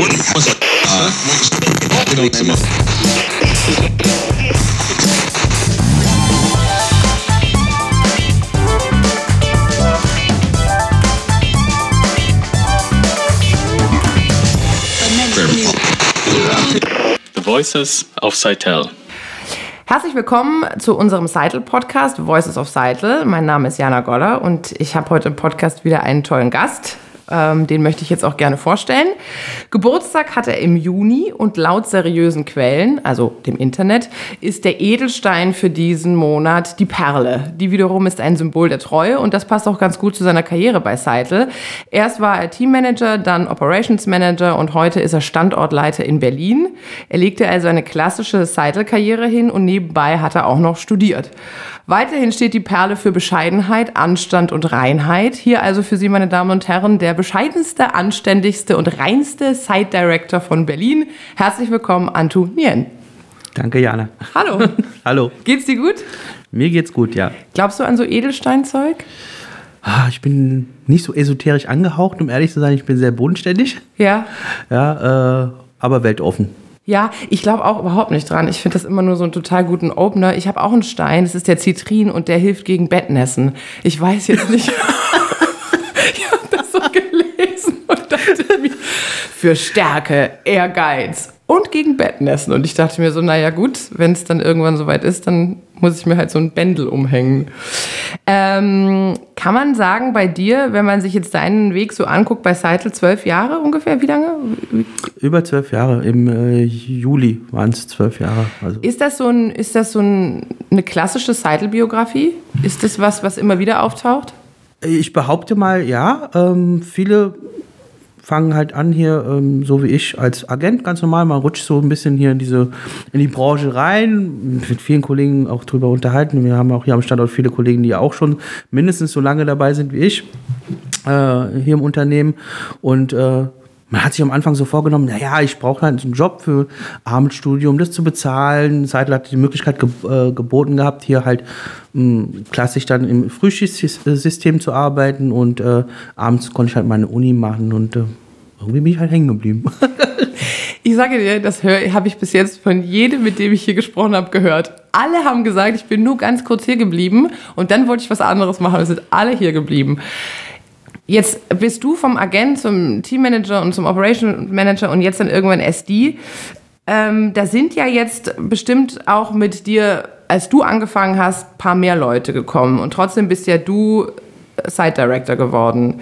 The Voices of Seitel. Herzlich willkommen zu unserem Seitel-Podcast Voices of Seitel. Mein Name ist Jana Goller und ich habe heute im Podcast wieder einen tollen Gast. Ähm, den möchte ich jetzt auch gerne vorstellen. Geburtstag hat er im Juni und laut seriösen Quellen, also dem Internet, ist der Edelstein für diesen Monat die Perle. Die wiederum ist ein Symbol der Treue und das passt auch ganz gut zu seiner Karriere bei Seitel. Erst war er Teammanager, dann Operations Manager und heute ist er Standortleiter in Berlin. Er legte also eine klassische Seitel-Karriere hin und nebenbei hat er auch noch studiert. Weiterhin steht die Perle für Bescheidenheit, Anstand und Reinheit. Hier also für Sie, meine Damen und Herren, der bescheidenste, anständigste und reinste Site Director von Berlin. Herzlich willkommen, Antu Nien. Danke, Jana. Hallo. Hallo. Geht's dir gut? Mir geht's gut, ja. Glaubst du an so Edelsteinzeug? Ah, Ich bin nicht so esoterisch angehaucht, um ehrlich zu sein. Ich bin sehr bodenständig. Ja. Ja, äh, aber weltoffen. Ja, ich glaube auch überhaupt nicht dran. Ich finde das immer nur so einen total guten Opener. Ich habe auch einen Stein, das ist der Zitrin und der hilft gegen Bettnässen. Ich weiß jetzt nicht. ich habe das so mir, für Stärke, Ehrgeiz und gegen Bettnässen. Und ich dachte mir so, naja gut, wenn es dann irgendwann soweit ist, dann muss ich mir halt so ein Bändel umhängen. Ähm, kann man sagen, bei dir, wenn man sich jetzt deinen Weg so anguckt, bei Seitel zwölf Jahre ungefähr, wie lange? Über zwölf Jahre. Im äh, Juli waren es zwölf Jahre. Also, Ist das so, ein, ist das so ein, eine klassische Seitel-Biografie? Ist das was, was immer wieder auftaucht? ich behaupte mal, ja. Ähm, viele fangen halt an hier, ähm, so wie ich, als Agent ganz normal. Man rutscht so ein bisschen hier in diese, in die Branche rein. Mit vielen Kollegen auch drüber unterhalten. Wir haben auch hier am Standort viele Kollegen, die auch schon mindestens so lange dabei sind wie ich äh, hier im Unternehmen. Und äh, man hat sich am Anfang so vorgenommen, naja, ich brauche halt einen Job für Abendstudium, das zu bezahlen. Seidel hat die Möglichkeit ge äh, geboten gehabt, hier halt mh, klassisch dann im Frühschichtssystem zu arbeiten und äh, abends konnte ich halt meine Uni machen und äh, irgendwie bin ich halt hängen geblieben. Ich sage dir, das habe ich bis jetzt von jedem, mit dem ich hier gesprochen habe, gehört. Alle haben gesagt, ich bin nur ganz kurz hier geblieben und dann wollte ich was anderes machen. Es sind alle hier geblieben. Jetzt bist du vom Agent zum Teammanager und zum Operation Manager und jetzt dann irgendwann SD. Ähm, da sind ja jetzt bestimmt auch mit dir, als du angefangen hast, ein paar mehr Leute gekommen. Und trotzdem bist ja du Site Director geworden.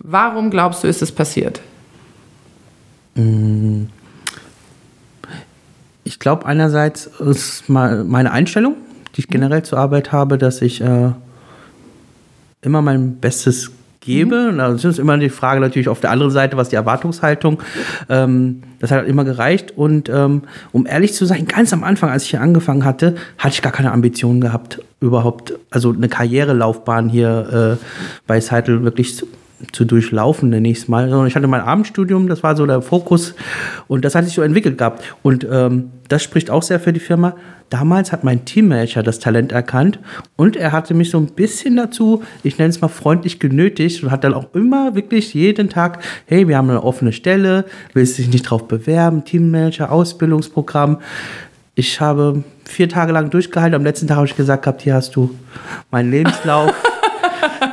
Warum glaubst du, ist das passiert? Ich glaube, einerseits ist meine Einstellung, die ich generell zur Arbeit habe, dass ich äh, immer mein Bestes gebe. Und das ist immer die Frage natürlich auf der anderen Seite, was die Erwartungshaltung. Ähm, das hat immer gereicht. Und ähm, um ehrlich zu sein, ganz am Anfang, als ich hier angefangen hatte, hatte ich gar keine Ambitionen gehabt, überhaupt, also eine Karrierelaufbahn hier äh, bei Seitel wirklich zu, durchlaufen, nenne ich es mal. Sondern ich hatte mein Abendstudium, das war so der Fokus und das hat sich so entwickelt gehabt. Und ähm, das spricht auch sehr für die Firma. Damals hat mein Teammanager das Talent erkannt und er hatte mich so ein bisschen dazu, ich nenne es mal freundlich genötigt und hat dann auch immer wirklich jeden Tag, hey, wir haben eine offene Stelle, willst du dich nicht drauf bewerben, Teammanager, Ausbildungsprogramm. Ich habe vier Tage lang durchgehalten, am letzten Tag habe ich gesagt gehabt, hier hast du meinen Lebenslauf.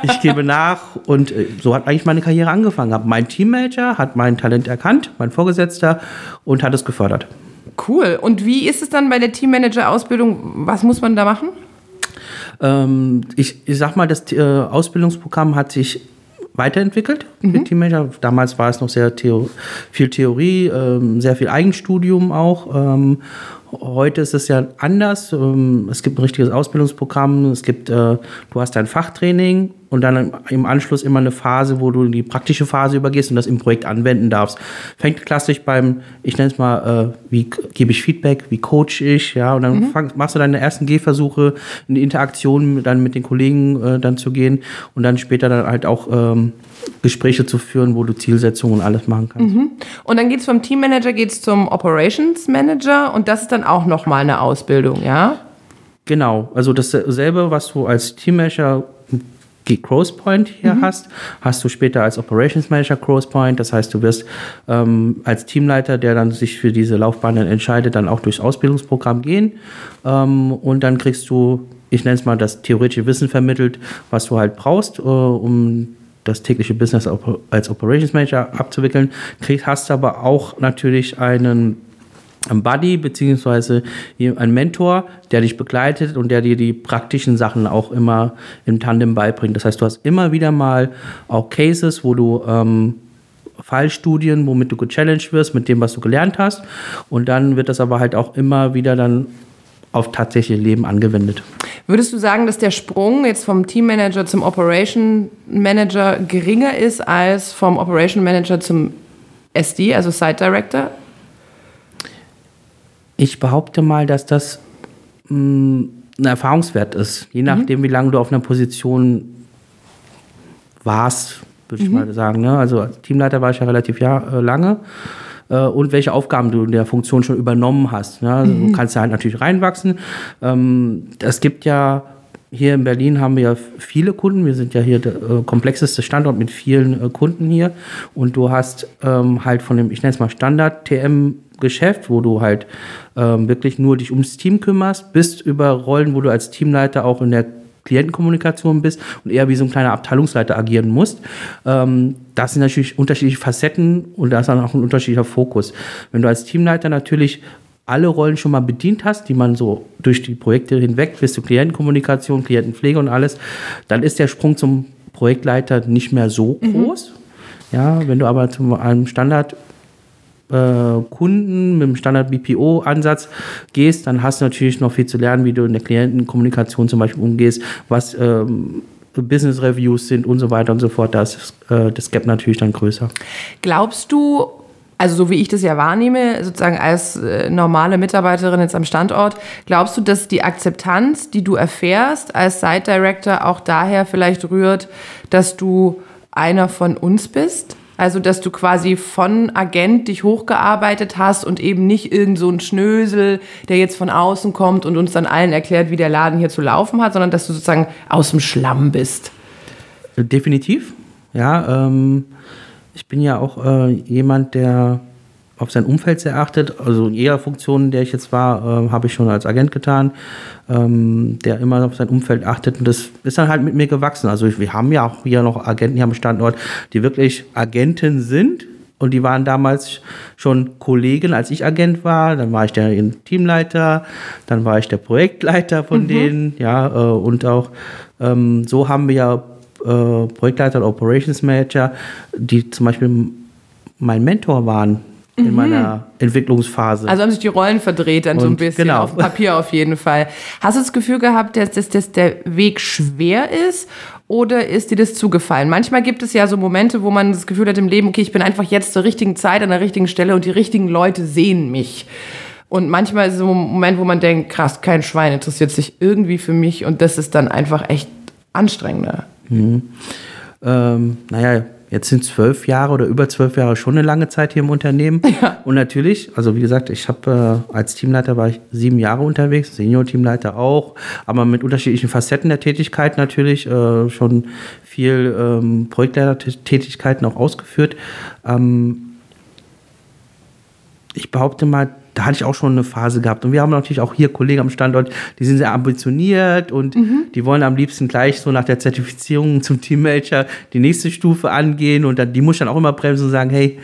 Ich gebe nach und äh, so hat eigentlich meine Karriere angefangen. Mein Teammanager hat mein Talent erkannt, mein Vorgesetzter und hat es gefördert. Cool. Und wie ist es dann bei der Teammanager-Ausbildung? Was muss man da machen? Ähm, ich, ich sag mal, das äh, Ausbildungsprogramm hat sich weiterentwickelt mit Teammanager. Damals war es noch sehr Theo viel Theorie, ähm, sehr viel Eigenstudium auch. Ähm, heute ist es ja anders. Ähm, es gibt ein richtiges Ausbildungsprogramm. Es gibt, äh, du hast dein Fachtraining und dann im Anschluss immer eine Phase, wo du in die praktische Phase übergehst und das im Projekt anwenden darfst. Fängt klassisch beim, ich nenne es mal, äh, wie gebe ich Feedback, wie coach ich, ja, und dann fang, machst du deine ersten Gehversuche, in die Interaktion dann mit den Kollegen äh, dann zu gehen und dann später dann halt auch ähm, Gespräche zu führen, wo du Zielsetzungen und alles machen kannst. Und dann geht es vom Teammanager geht's zum Operations Manager und das ist dann auch nochmal eine Ausbildung, ja? Genau, also dasselbe, was du als Teammanager Cross Point hier mhm. hast, hast du später als Operations Manager Cross Point. Das heißt, du wirst ähm, als Teamleiter, der dann sich für diese Laufbahn dann entscheidet, dann auch durchs Ausbildungsprogramm gehen. Ähm, und dann kriegst du, ich nenne es mal, das theoretische Wissen vermittelt, was du halt brauchst, äh, um das tägliche Business als Operations Manager abzuwickeln. Kriegst, hast aber auch natürlich einen ein Buddy beziehungsweise ein Mentor, der dich begleitet und der dir die praktischen Sachen auch immer im Tandem beibringt. Das heißt, du hast immer wieder mal auch Cases, wo du ähm, Fallstudien, womit du gechallenged wirst mit dem, was du gelernt hast. Und dann wird das aber halt auch immer wieder dann auf tatsächliche Leben angewendet. Würdest du sagen, dass der Sprung jetzt vom Teammanager zum Operation Manager geringer ist als vom Operation Manager zum SD, also Site Director? Ich behaupte mal, dass das mh, mm, ein Erfahrungswert ist. Je mhm. nachdem, mhm. wie lange du auf einer Position warst, würde ich mhm. mal sagen. Ne? Also als Teamleiter war ich ja relativ ja, äh, lange. Äh, und welche Aufgaben du in der Funktion schon übernommen hast. Ne? Also mhm. Du kannst ja halt natürlich reinwachsen. Ähm, es gibt ja hier in Berlin haben wir ja viele Kunden. Wir sind ja hier der äh, komplexeste Standort mit vielen äh, Kunden hier. Und du hast ähm, halt von dem, ich nenne es mal Standard-TM Geschäft, wo du halt ähm, wirklich nur dich ums Team kümmerst, bis über Rollen, wo du als Teamleiter auch in der Klientenkommunikation bist und eher wie so ein kleiner Abteilungsleiter agieren musst. Ähm, das sind natürlich unterschiedliche Facetten und da ist dann auch ein unterschiedlicher Fokus. Wenn du als Teamleiter natürlich alle Rollen schon mal bedient hast, die man so durch die Projekte hinweg bis zur Klientenkommunikation, Klientenpflege und alles, dann ist der Sprung zum Projektleiter nicht mehr so mhm. groß. Mhm. Ja, wenn du aber zu einem Standard äh, Kunden mit dem Standard BPO-Ansatz gehst, dann hast du natürlich noch viel zu lernen, wie du in der Klientenkommunikation zum Beispiel umgehst, was ähm, Business Reviews sind und so weiter und so fort. Da ist äh, das Gap natürlich dann größer. Glaubst du, also so wie ich das ja wahrnehme, sozusagen als äh, normale Mitarbeiterin jetzt am Standort, glaubst du, dass die Akzeptanz, die du erfährst als Site Director, auch daher vielleicht rührt, dass du einer von uns bist? Also, dass du quasi von Agent dich hochgearbeitet hast und eben nicht irgend so ein Schnösel, der jetzt von außen kommt und uns dann allen erklärt, wie der Laden hier zu laufen hat, sondern dass du sozusagen aus dem Schlamm bist. Definitiv. Ja, ähm, ich bin ja auch äh, jemand, der auf sein Umfeld sehr achtet. Also in jeder Funktion, in der ich jetzt war, äh, habe ich schon als Agent getan, ähm, der immer auf sein Umfeld achtet. Und das ist dann halt mit mir gewachsen. Also wir haben ja auch hier noch Agenten hier am Standort, die wirklich Agenten sind. Und die waren damals schon Kollegen, als ich Agent war. Dann war ich der Teamleiter, dann war ich der Projektleiter von mhm. denen. Ja, äh, und auch ähm, so haben wir ja äh, Projektleiter und Operations Manager, die zum Beispiel mein Mentor waren in mhm. meiner Entwicklungsphase. Also haben sich die Rollen verdreht dann Und so ein bisschen, genau. auf Papier auf jeden Fall. Hast du das Gefühl gehabt, dass, dass, dass der Weg schwer ist oder ist dir das zugefallen? Manchmal gibt es ja so Momente, wo man das Gefühl hat im Leben, okay, ich bin einfach jetzt zur richtigen Zeit an der richtigen Stelle und die richtigen Leute sehen mich. Und manchmal ist es so ein Moment, wo man denkt, krass, kein Schwein interessiert sich irgendwie für mich und das ist dann einfach echt anstrengender. Mhm. Ähm, naja, Jetzt sind zwölf Jahre oder über zwölf Jahre schon eine lange Zeit hier im Unternehmen. Ja. Und natürlich, also wie gesagt, ich habe äh, als Teamleiter war ich sieben Jahre unterwegs, Senior-Teamleiter auch, aber mit unterschiedlichen Facetten der Tätigkeit natürlich äh, schon viel ähm, Projektleitertätigkeiten auch ausgeführt. Ähm, ich behaupte mal, da hatte ich auch schon eine Phase gehabt. Und wir haben natürlich auch hier Kollegen am Standort, die sind sehr ambitioniert und mhm. die wollen am liebsten gleich so nach der Zertifizierung zum Teammanager die nächste Stufe angehen. Und dann, die muss dann auch immer bremsen und sagen, hey,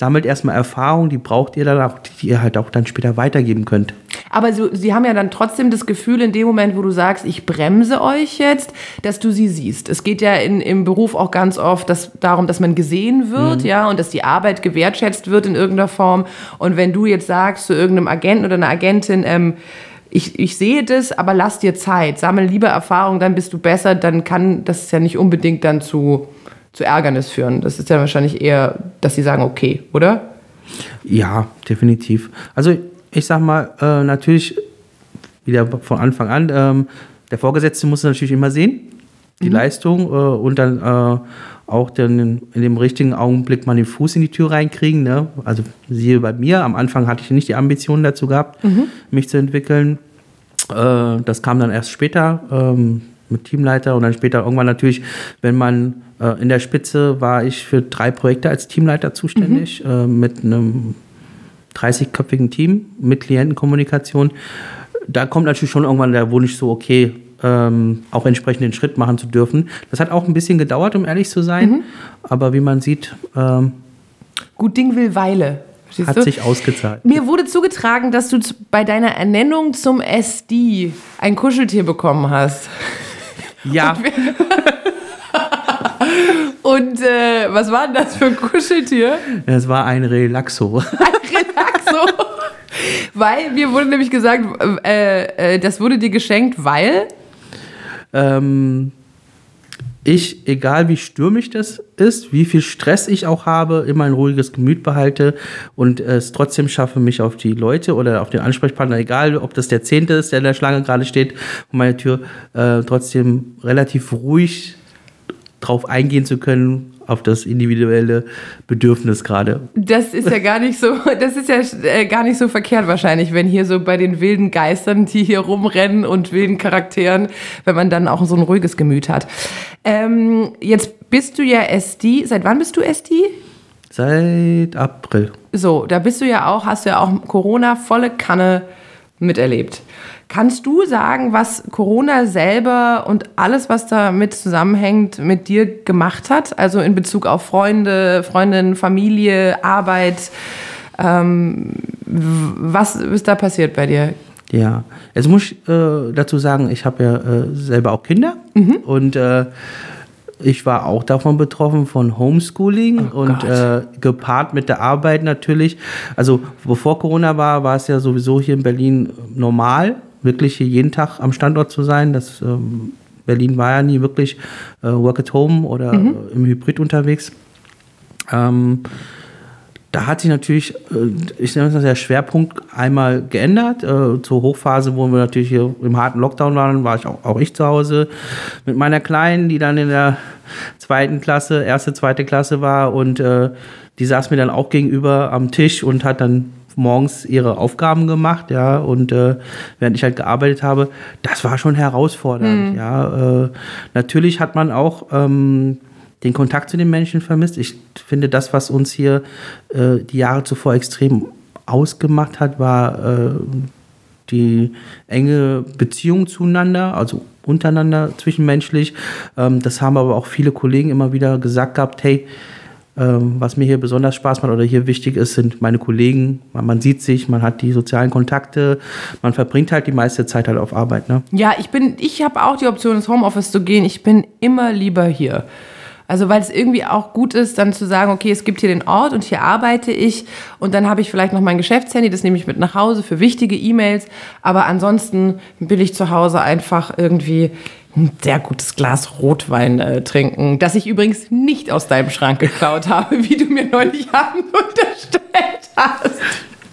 sammelt erstmal Erfahrung, die braucht ihr dann auch, die ihr halt auch dann später weitergeben könnt. Aber so, sie haben ja dann trotzdem das Gefühl, in dem Moment, wo du sagst, ich bremse euch jetzt, dass du sie siehst. Es geht ja in, im Beruf auch ganz oft dass, darum, dass man gesehen wird, mhm. ja, und dass die Arbeit gewertschätzt wird in irgendeiner Form. Und wenn du jetzt sagst zu irgendeinem Agenten oder einer Agentin, ähm, ich, ich sehe das, aber lass dir Zeit, sammle lieber Erfahrung, dann bist du besser, dann kann das ja nicht unbedingt dann zu, zu Ärgernis führen. Das ist ja wahrscheinlich eher, dass sie sagen, okay, oder? Ja, definitiv. Also ich sag mal, äh, natürlich wieder von Anfang an, ähm, der Vorgesetzte muss natürlich immer sehen, die mhm. Leistung äh, und dann äh, auch in, in, dem richtigen Augenblick mal den Fuß in die Tür reinkriegen. Ne? Also siehe bei mir, am Anfang hatte ich nicht die Ambitionen dazu gehabt, mhm. mich zu entwickeln. Äh, das kam dann erst später. Ähm, mit Teamleiter und dann später irgendwann natürlich, wenn man äh, in der Spitze war ich für drei Projekte als Teamleiter zuständig mhm. äh, mit einem 30-köpfigen Team mit Klientenkommunikation. Da kommt natürlich schon irgendwann der Wunsch so, okay, ähm, auch entsprechend den Schritt machen zu dürfen. Das hat auch ein bisschen gedauert, um ehrlich zu sein. Mhm. Aber wie man sieht, ähm, gut Ding will Weile. Siehst hat du? sich ausgezahlt. Mir wurde zugetragen, dass du bei deiner Ernennung zum SD ein Kuscheltier bekommen hast. Ja. Und äh, was war denn das für ein Kuscheltier? Es war ein Relaxo. Ein Relaxo. weil mir wurde nämlich gesagt, äh, äh, das wurde dir geschenkt, weil. Ähm, ich, egal wie stürmisch das ist, wie viel Stress ich auch habe, immer ein ruhiges Gemüt behalte und es trotzdem schaffe, mich auf die Leute oder auf den Ansprechpartner, egal ob das der Zehnte ist, der in der Schlange gerade steht, vor meiner Tür, äh, trotzdem relativ ruhig drauf eingehen zu können, auf das individuelle Bedürfnis gerade. Das ist ja gar nicht so, das ist ja äh, gar nicht so verkehrt wahrscheinlich, wenn hier so bei den wilden Geistern, die hier rumrennen und wilden Charakteren, wenn man dann auch so ein ruhiges Gemüt hat. Ähm, jetzt bist du ja SD. Seit wann bist du SD? Seit April. So, da bist du ja auch, hast du ja auch Corona volle Kanne miterlebt. Kannst du sagen, was Corona selber und alles, was damit zusammenhängt, mit dir gemacht hat? Also in Bezug auf Freunde, Freundinnen, Familie, Arbeit. Ähm, was ist da passiert bei dir? Ja, jetzt muss ich äh, dazu sagen, ich habe ja äh, selber auch Kinder mhm. und äh, ich war auch davon betroffen, von Homeschooling oh und äh, gepaart mit der Arbeit natürlich. Also bevor Corona war, war es ja sowieso hier in Berlin normal, wirklich hier jeden Tag am Standort zu sein. Das, ähm, Berlin war ja nie wirklich äh, Work at Home oder mhm. im Hybrid unterwegs. Ähm, da hat sich natürlich, äh, ich nenne das der Schwerpunkt einmal geändert. Äh, zur Hochphase, wo wir natürlich hier im harten Lockdown waren, war ich auch, auch ich zu Hause mit meiner Kleinen, die dann in der zweiten Klasse, erste, zweite Klasse war und äh, die saß mir dann auch gegenüber am Tisch und hat dann morgens ihre Aufgaben gemacht, ja, und äh, während ich halt gearbeitet habe, das war schon herausfordernd, mhm. ja. Äh, natürlich hat man auch ähm, den Kontakt zu den Menschen vermisst. Ich finde, das, was uns hier äh, die Jahre zuvor extrem ausgemacht hat, war äh, die enge Beziehung zueinander, also untereinander, zwischenmenschlich. Ähm, das haben aber auch viele Kollegen immer wieder gesagt gehabt, hey, ähm, was mir hier besonders Spaß macht oder hier wichtig ist, sind meine Kollegen. Man, sieht sich, man hat die sozialen Kontakte, man verbringt halt die meiste Zeit halt auf Arbeit. Ne? Ja, ich bin, ich habe auch die Option, ins Homeoffice zu gehen. Ich bin immer lieber hier. Also weil es irgendwie auch gut ist, dann zu sagen, okay, es gibt hier den Ort und hier arbeite ich und dann habe ich vielleicht noch mein Geschäftshandy, das nehme ich mit nach Hause für wichtige E-Mails, aber ansonsten will ich zu Hause einfach irgendwie ein sehr gutes Glas Rotwein äh, trinken, das ich übrigens nicht aus deinem Schrank geklaut habe, wie du mir neulich Abend unterstellt hast.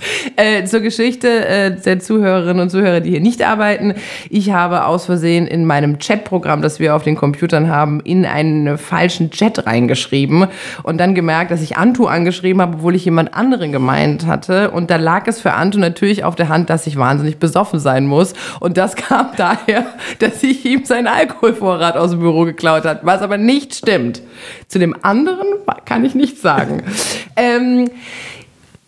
Äh, zur Geschichte äh, der Zuhörerinnen und Zuhörer, die hier nicht arbeiten. Ich habe aus Versehen in meinem Chatprogramm, das wir auf den Computern haben, in einen falschen Chat reingeschrieben und dann gemerkt, dass ich Antu angeschrieben habe, obwohl ich jemand anderen gemeint hatte. Und da lag es für Antu natürlich auf der Hand, dass ich wahnsinnig besoffen sein muss. Und das kam daher, dass ich ihm seinen Alkoholvorrat aus dem Büro geklaut habe, was aber nicht stimmt. Zu dem anderen kann ich nichts sagen. ähm,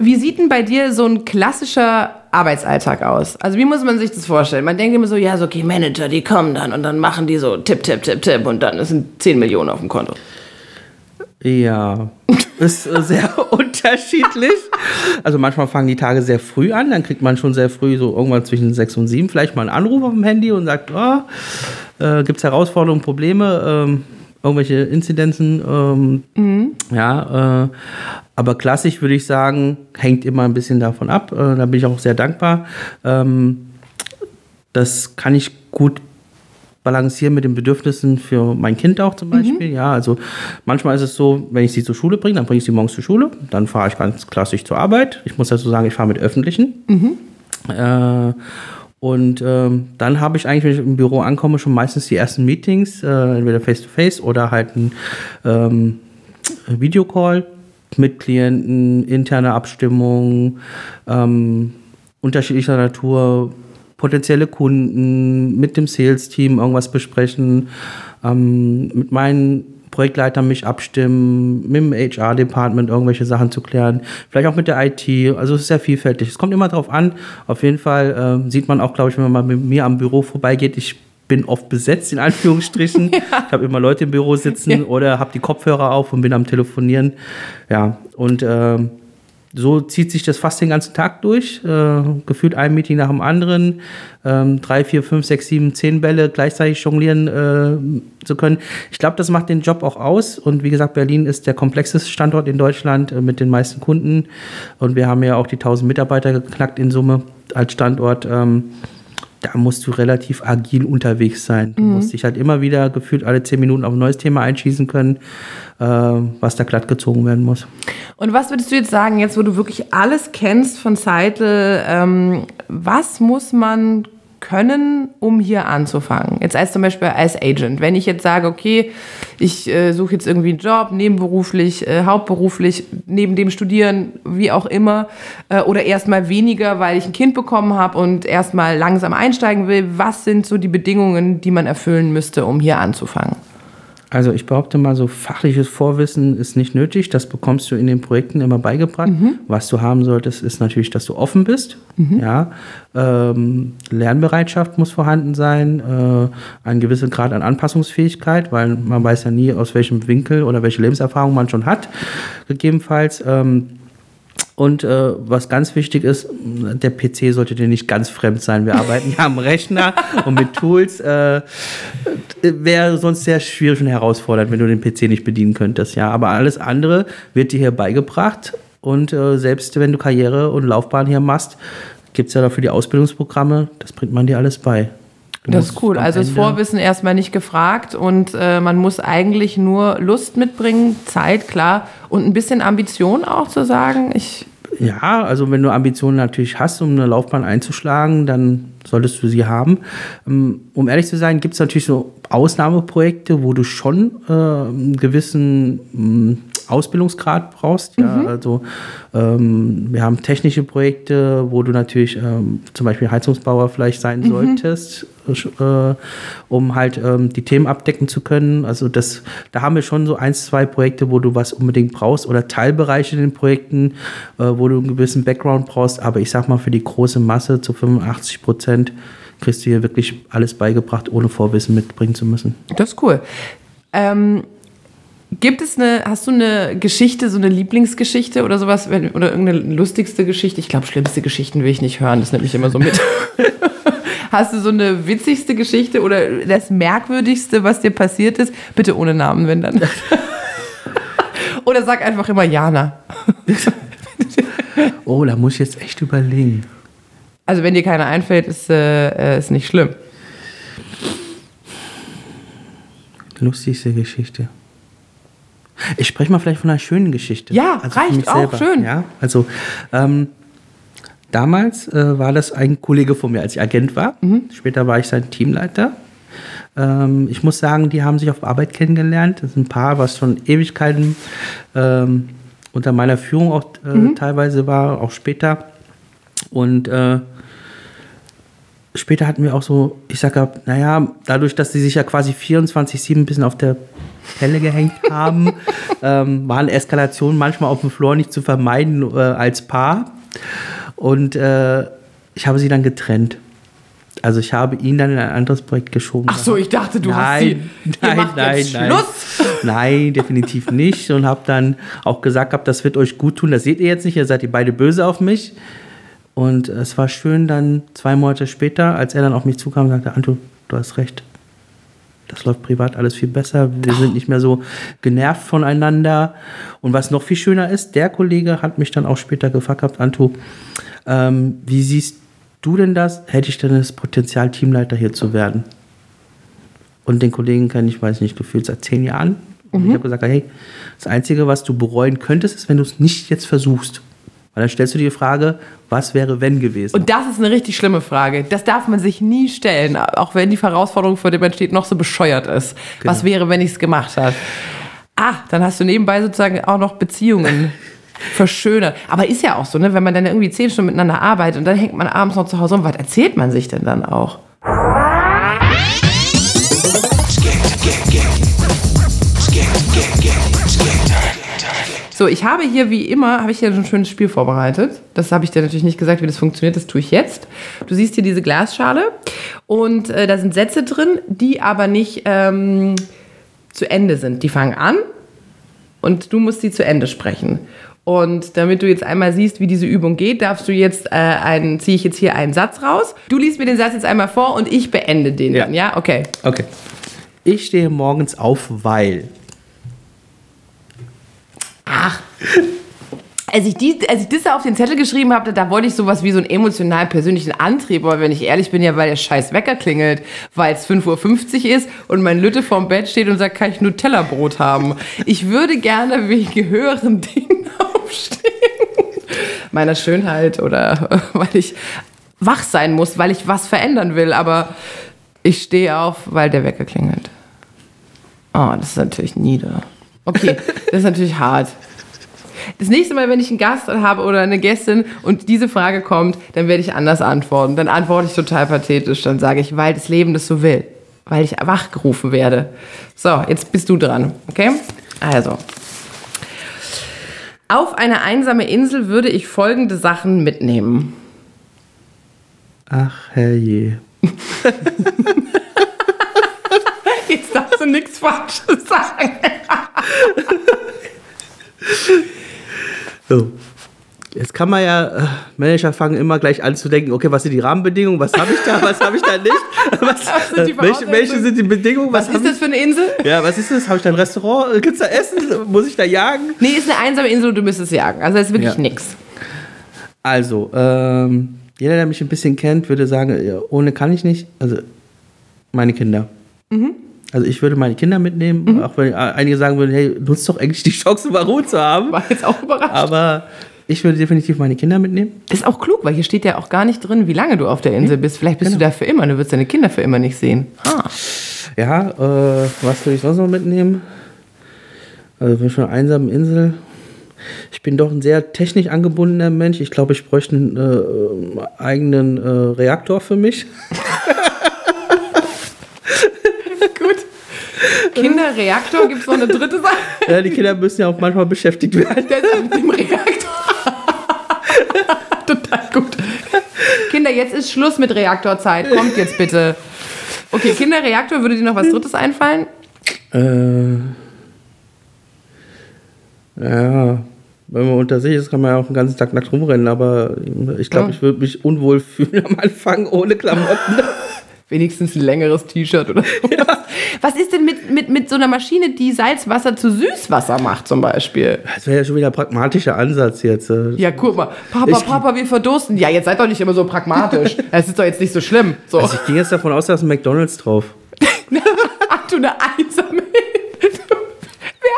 wie sieht denn bei dir so ein klassischer Arbeitsalltag aus? Also wie muss man sich das vorstellen? Man denkt immer so, ja, so okay, Manager, die kommen dann und dann machen die so Tipp, Tipp, Tipp, Tipp und dann sind 10 Millionen auf dem Konto. Ja, ist äh, sehr unterschiedlich. Also manchmal fangen die Tage sehr früh an, dann kriegt man schon sehr früh, so irgendwann zwischen 6 und 7, vielleicht mal einen Anruf auf dem Handy und sagt, oh, äh, gibt es Herausforderungen, Probleme, ähm, irgendwelche Inzidenzen. Ähm, mhm. Ja, äh, aber klassisch würde ich sagen, hängt immer ein bisschen davon ab. Äh, da bin ich auch sehr dankbar. Ähm, das kann ich gut balancieren mit den Bedürfnissen für mein Kind auch zum mhm. Beispiel. Mhm. Ja, also manchmal ist es so, wenn ich sie zur Schule bringe, dann bringe ich sie morgens zur Schule, dann fahre ich ganz klassisch zur Arbeit. Ich muss dazu sagen, ich fahre mit Öffentlichen. Mhm. Äh, und ähm, dann habe ich eigentlich, wenn ich im Büro ankomme, schon meistens die ersten Meetings, äh, entweder face-to-face -face oder halt ein ähm, Videocall mit Klienten, interne Abstimmung, ähm, unterschiedlicher Natur, potenzielle Kunden, mit dem Sales-Team irgendwas besprechen, ähm, mit meinen Projektleitern mich abstimmen, mit dem HR-Department irgendwelche Sachen zu klären, vielleicht auch mit der IT. Also es ist sehr vielfältig. Es kommt immer darauf an. Auf jeden Fall äh, sieht man auch, glaube ich, wenn man mal mit mir am Büro vorbeigeht, ich bin oft besetzt, in Anführungsstrichen. ja. Ich habe immer Leute im Büro sitzen ja. oder habe die Kopfhörer auf und bin am Telefonieren. Ja, und äh, so zieht sich das fast den ganzen Tag durch. Äh, gefühlt ein Meeting nach dem anderen. Ähm, drei, vier, fünf, sechs, sieben, zehn Bälle gleichzeitig jonglieren äh, zu können. Ich glaube, das macht den Job auch aus. Und wie gesagt, Berlin ist der komplexeste Standort in Deutschland äh, mit den meisten Kunden. Und wir haben ja auch die 1000 Mitarbeiter geknackt in Summe als Standort. Ähm, da musst du relativ agil unterwegs sein. Du mhm. musst dich halt immer wieder gefühlt alle zehn Minuten auf ein neues Thema einschießen können, äh, was da glatt gezogen werden muss. Und was würdest du jetzt sagen, jetzt wo du wirklich alles kennst von Seitel, ähm, was muss man können, um hier anzufangen? Jetzt als zum Beispiel als Agent. Wenn ich jetzt sage, okay, ich äh, suche jetzt irgendwie einen Job, nebenberuflich, äh, hauptberuflich, neben dem Studieren, wie auch immer, äh, oder erstmal weniger, weil ich ein Kind bekommen habe und erstmal langsam einsteigen will. Was sind so die Bedingungen, die man erfüllen müsste, um hier anzufangen? Also ich behaupte mal, so fachliches Vorwissen ist nicht nötig. Das bekommst du in den Projekten immer beigebracht. Mhm. Was du haben solltest, ist natürlich, dass du offen bist. Mhm. Ja, ähm, Lernbereitschaft muss vorhanden sein, äh, ein gewisser Grad an Anpassungsfähigkeit, weil man weiß ja nie, aus welchem Winkel oder welche Lebenserfahrung man schon hat. Gegebenenfalls. Ähm, und äh, was ganz wichtig ist, der PC sollte dir nicht ganz fremd sein. Wir arbeiten ja am Rechner und mit Tools. Äh, Wäre sonst sehr schwierig und herausfordernd, wenn du den PC nicht bedienen könntest. Ja, aber alles andere wird dir hier beigebracht. Und äh, selbst wenn du Karriere und Laufbahn hier machst, gibt es ja dafür die Ausbildungsprogramme. Das bringt man dir alles bei. Du das ist cool. Also das Vorwissen erstmal nicht gefragt und äh, man muss eigentlich nur Lust mitbringen, Zeit, klar, und ein bisschen Ambition auch zu sagen, ich ja, also wenn du Ambitionen natürlich hast, um eine Laufbahn einzuschlagen, dann solltest du sie haben. Ähm, um ehrlich zu sein, gibt es natürlich so Ausnahmeprojekte, wo du schon äh, einen gewissen hm, Ausbildungsgrad brauchst. Ja, mhm. also ähm, wir haben technische Projekte, wo du natürlich ähm, zum Beispiel Heizungsbauer vielleicht sein mhm. solltest, äh, um halt ähm, die Themen abdecken zu können. Also das, da haben wir schon so ein, zwei Projekte, wo du was unbedingt brauchst oder Teilbereiche in den Projekten, äh, wo du einen gewissen Background brauchst. Aber ich sag mal, für die große Masse zu 85 Prozent kriegst du hier wirklich alles beigebracht, ohne Vorwissen mitbringen zu müssen. Das ist cool. Ähm Gibt es eine, hast du eine Geschichte, so eine Lieblingsgeschichte oder sowas, oder irgendeine lustigste Geschichte? Ich glaube, schlimmste Geschichten will ich nicht hören, das nimmt mich immer so mit. hast du so eine witzigste Geschichte oder das Merkwürdigste, was dir passiert ist? Bitte ohne Namen, wenn dann. oder sag einfach immer Jana. oh, da muss ich jetzt echt überlegen. Also, wenn dir keiner einfällt, ist, äh, ist nicht schlimm. Lustigste Geschichte. Ich spreche mal vielleicht von einer schönen Geschichte. Ja, also reicht auch, schön. Ja, also ähm, damals äh, war das ein Kollege von mir, als ich Agent war. Mhm. Später war ich sein Teamleiter. Ähm, ich muss sagen, die haben sich auf Arbeit kennengelernt. Das ist ein Paar, was schon Ewigkeiten ähm, unter meiner Führung auch äh, mhm. teilweise war, auch später. Und äh, später hatten wir auch so, ich sage, naja, dadurch, dass sie sich ja quasi 24-7 ein bisschen auf der Pelle gehängt haben, ähm, waren Eskalationen manchmal auf dem Floor nicht zu vermeiden äh, als Paar. Und äh, ich habe sie dann getrennt. Also ich habe ihn dann in ein anderes Projekt geschoben. Ach so, ich dachte, du nein, hast sie. Nein, macht nein, jetzt nein. Schluss. Nein, definitiv nicht. Und habe dann auch gesagt, hab, das wird euch gut tun. Das seht ihr jetzt nicht. Ihr seid ihr beide böse auf mich. Und es war schön dann zwei Monate später, als er dann auf mich zukam und sagte, Anto, du hast recht das läuft privat alles viel besser. Wir sind nicht mehr so genervt voneinander. Und was noch viel schöner ist, der Kollege hat mich dann auch später gefragt gehabt, Anto, ähm, wie siehst du denn das? Hätte ich denn das Potenzial, Teamleiter hier zu werden? Und den Kollegen kenne ich, weiß nicht, gefühlt seit zehn Jahren. Und mhm. ich habe gesagt, hey, das Einzige, was du bereuen könntest, ist, wenn du es nicht jetzt versuchst. Weil dann stellst du dir die Frage, was wäre wenn gewesen? Und das ist eine richtig schlimme Frage. Das darf man sich nie stellen, auch wenn die Herausforderung, vor der man steht, noch so bescheuert ist. Genau. Was wäre, wenn ich es gemacht habe? Ah, dann hast du nebenbei sozusagen auch noch Beziehungen verschönert. Aber ist ja auch so, ne? wenn man dann irgendwie zehn Stunden miteinander arbeitet und dann hängt man abends noch zu Hause rum. Was erzählt man sich denn dann auch? So, ich habe hier wie immer, habe ich hier ein schönes Spiel vorbereitet. Das habe ich dir natürlich nicht gesagt, wie das funktioniert. Das tue ich jetzt. Du siehst hier diese Glasschale und äh, da sind Sätze drin, die aber nicht ähm, zu Ende sind. Die fangen an und du musst sie zu Ende sprechen. Und damit du jetzt einmal siehst, wie diese Übung geht, darfst du jetzt äh, einen, ziehe ich jetzt hier einen Satz raus. Du liest mir den Satz jetzt einmal vor und ich beende den Ja. dann, ja? Okay. Okay. Ich stehe morgens auf, weil. Ach. Als ich, die, als ich das da auf den Zettel geschrieben habe, da wollte ich sowas wie so einen emotional persönlichen Antrieb. Aber wenn ich ehrlich bin, ja, weil der scheiß Wecker klingelt, weil es 5.50 Uhr ist und mein Lütte vorm Bett steht und sagt, kann ich Nutella-Brot haben? Ich würde gerne wegen höheren Dingen aufstehen. Meiner Schönheit oder weil ich wach sein muss, weil ich was verändern will. Aber ich stehe auf, weil der Wecker klingelt. Oh, das ist natürlich nieder. Okay, das ist natürlich hart. Das nächste Mal, wenn ich einen Gast habe oder eine Gästin und diese Frage kommt, dann werde ich anders antworten. Dann antworte ich total pathetisch. Dann sage ich, weil das Leben das so will. Weil ich wachgerufen werde. So, jetzt bist du dran. Okay? Also. Auf eine einsame Insel würde ich folgende Sachen mitnehmen. Ach, herrje. Jetzt darfst du nichts Falsches sagen. So. Jetzt kann man ja, äh, Manager fangen immer gleich an zu denken, okay, was sind die Rahmenbedingungen, was habe ich da, was habe ich da nicht? Was, Was sind die äh, welche, welche Voraussetzungen? sind die Bedingungen? Was hab ist das für eine Insel? Ja, was ist das? Habe ich da ein Restaurant? Gibt es da Essen? Muss ich da jagen? Nee, ist eine einsame Insel und du müsstest jagen. Also das ist wirklich Ja. nix. Also, ähm, jeder, der mich ein bisschen kennt, würde sagen, ja, ohne kann ich nicht. Also, meine Kinder. Mhm. Also, ich würde meine Kinder mitnehmen, auch wenn äh, einige sagen würden, hey, nutzt doch eigentlich die Chance, mal Ruhe zu haben. War jetzt auch überrascht. Aber ich würde definitiv meine Kinder mitnehmen. Ist auch klug, weil hier steht ja auch gar nicht drin, wie lange du auf der Insel bist. Vielleicht bist du da für immer, du wirst deine Kinder für immer nicht sehen. Ah. Ja, äh, was würde ich sonst noch mitnehmen? Also, bin schon einer einsamen Insel. Ich bin doch ein sehr technisch angebundener Mensch. Ich glaube, ich bräuchte einen äh, eigenen äh, Reaktor für mich. Gut. Kinderreaktor, gibt es noch eine dritte Sache? Ja, die Kinder müssen ja auch manchmal beschäftigt werden. Der ist mit dem Reaktor. Total gut. Kinder, jetzt ist Schluss mit Reaktorzeit. Kommt jetzt bitte. Okay, Kinderreaktor, würde dir noch was Drittes einfallen? Äh, ja, wenn man unter sich ist, kann man ja auch den ganzen Tag nackt rumrennen, aber ich glaube, Ja. ich würde mich unwohl fühlen am Anfang ohne Klamotten. Wenigstens ein längeres T-Shirt oder so. Was ist denn mit, mit, mit so einer Maschine, die Salzwasser zu Süßwasser macht, zum Beispiel? Das wäre ja schon wieder ein pragmatischer Ansatz jetzt. äh. Ja, guck mal. Papa, Ich- Papa, wir verdursten. Ja, jetzt seid doch nicht immer so pragmatisch. Es ist doch jetzt nicht so schlimm. So. Also ich ging jetzt davon aus, da ist ein McDonalds drauf. Ach, du eine einsame.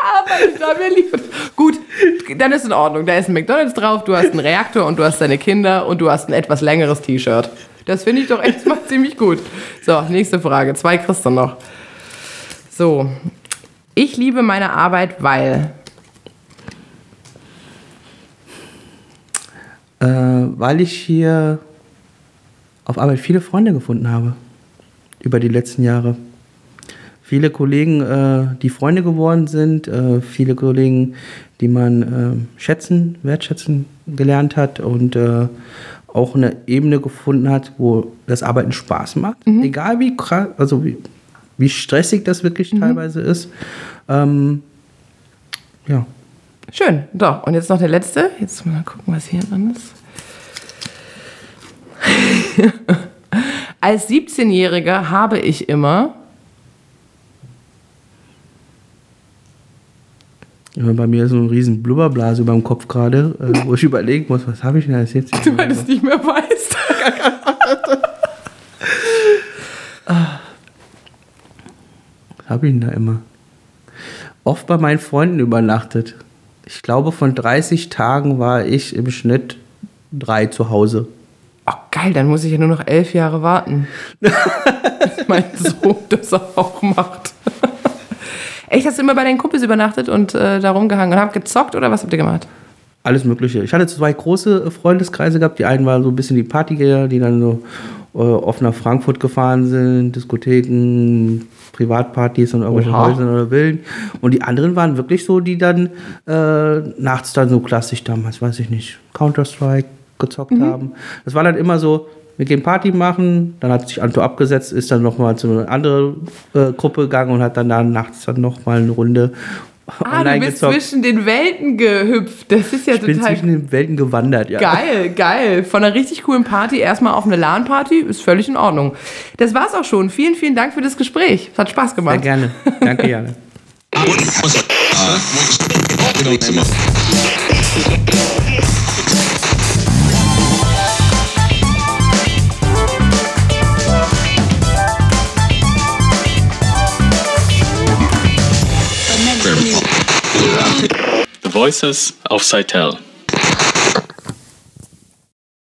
Arbeitet da? Wer liefert? Gut, dann ist in Ordnung. Da ist ein McDonalds drauf, du hast einen Reaktor und du hast deine Kinder und du hast ein etwas längeres T-Shirt. Das finde ich doch echt mal ziemlich gut. So, nächste Frage. Zwei kriegst du noch. So. Ich liebe meine Arbeit, weil. Äh, weil ich hier auf Arbeit viele Freunde gefunden habe. Über die letzten Jahre. Viele Kollegen, äh, die Freunde geworden sind, äh, viele Kollegen, die man äh, schätzen, wertschätzen gelernt hat und äh, auch eine Ebene gefunden hat, wo das Arbeiten Spaß macht. Egal wie krass, also wie, wie stressig das wirklich teilweise ist. Ähm, ja. Schön. So, und jetzt noch der letzte. Jetzt mal gucken, was hier drin ist. Als 17-Jähriger habe ich immer. Ja, Bei mir ist so eine riesen Blubberblase über dem Kopf gerade, äh, wo ich überlegen muss, was habe ich denn als jetzt? Du es nicht mehr weißt. habe denn da immer? Oft bei meinen Freunden übernachtet. Ich glaube, von 30 Tagen war ich im Schnitt drei zu Hause. Oh, geil, dann muss ich ja nur noch elf Jahre warten. Mein Sohn das auch macht. Echt, hast du immer bei deinen Kumpels übernachtet und äh, da rumgehangen und habt gezockt oder was habt ihr gemacht? alles Mögliche. Ich hatte zwei große Freundeskreise gehabt. Die einen waren so ein bisschen die Partygeher, die dann so äh, oft nach Frankfurt gefahren sind, Diskotheken, Privatpartys und irgendwelche Oha. Häusern oder Villen. Und die anderen waren wirklich so, die dann äh, nachts dann so klassisch damals, weiß ich nicht, Counter-Strike gezockt haben. Das war dann immer so, wir gehen Party machen, dann hat sich Anto abgesetzt, ist dann nochmal zu einer anderen äh, Gruppe gegangen und hat dann da nachts dann nochmal eine Runde Ah, du bist zwischen den Welten gehüpft. Das ist ja ich bin total zwischen den Welten gewandert, ja. Geil, geil. Von einer richtig coolen Party erstmal auf eine LAN-Party ist völlig in Ordnung. Das war's auch schon. Vielen, vielen Dank für das Gespräch. Es hat Spaß Sehr gemacht. gerne. Danke, Jana. Voices of Seitel.